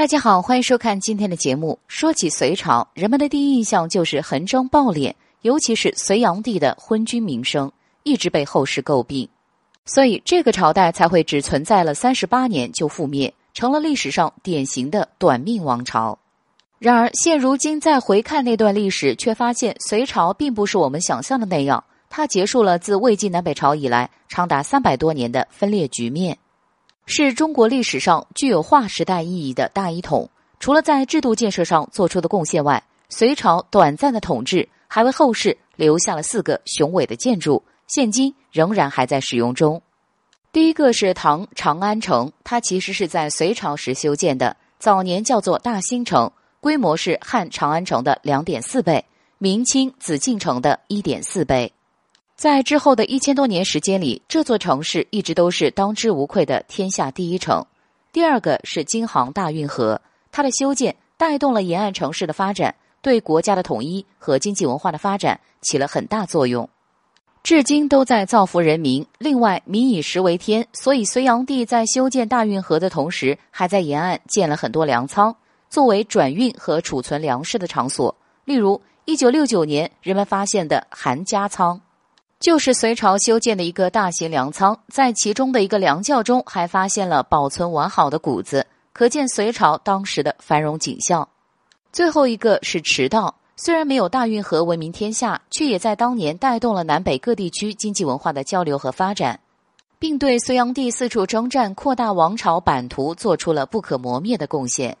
大家好，欢迎收看今天的节目。说起隋朝，人们的第一印象就是横征暴敛，尤其是隋炀帝的昏君名声一直被后世诟病，所以这个朝代才会只存在了三十八年就覆灭，成了历史上典型的短命王朝。然而现如今再回看那段历史，却发现隋朝并不是我们想象的那样，它结束了自魏晋南北朝以来长达三百多年的分裂局面。是中国历史上具有划时代意义的大一统。除了在制度建设上做出的贡献外，隋朝短暂的统治还为后世留下了四个雄伟的建筑，现今仍然还在使用中。第一个是唐长安城，它其实是在隋朝时修建的，早年叫做大兴城，规模是汉长安城的两点四倍，明清紫禁城的一点四倍。在之后的一千多年时间里，这座城市一直都是当之无愧的天下第一城。第二个是京杭大运河，它的修建带动了沿岸城市的发展，对国家的统一和经济文化的发展起了很大作用，至今都在造福人民。另外，民以食为天，所以隋炀帝在修建大运河的同时，还在沿岸建了很多粮仓，作为转运和储存粮食的场所。例如，一九六九年人们发现的韩家仓。就是隋朝修建的一个大型粮仓，在其中的一个粮窖中还发现了保存完好的谷子，可见隋朝当时的繁荣景象。最后一个是驰道，虽然没有大运河闻名天下，却也在当年带动了南北各地区经济文化的交流和发展，并对隋炀帝四处征战、扩大王朝版图做出了不可磨灭的贡献。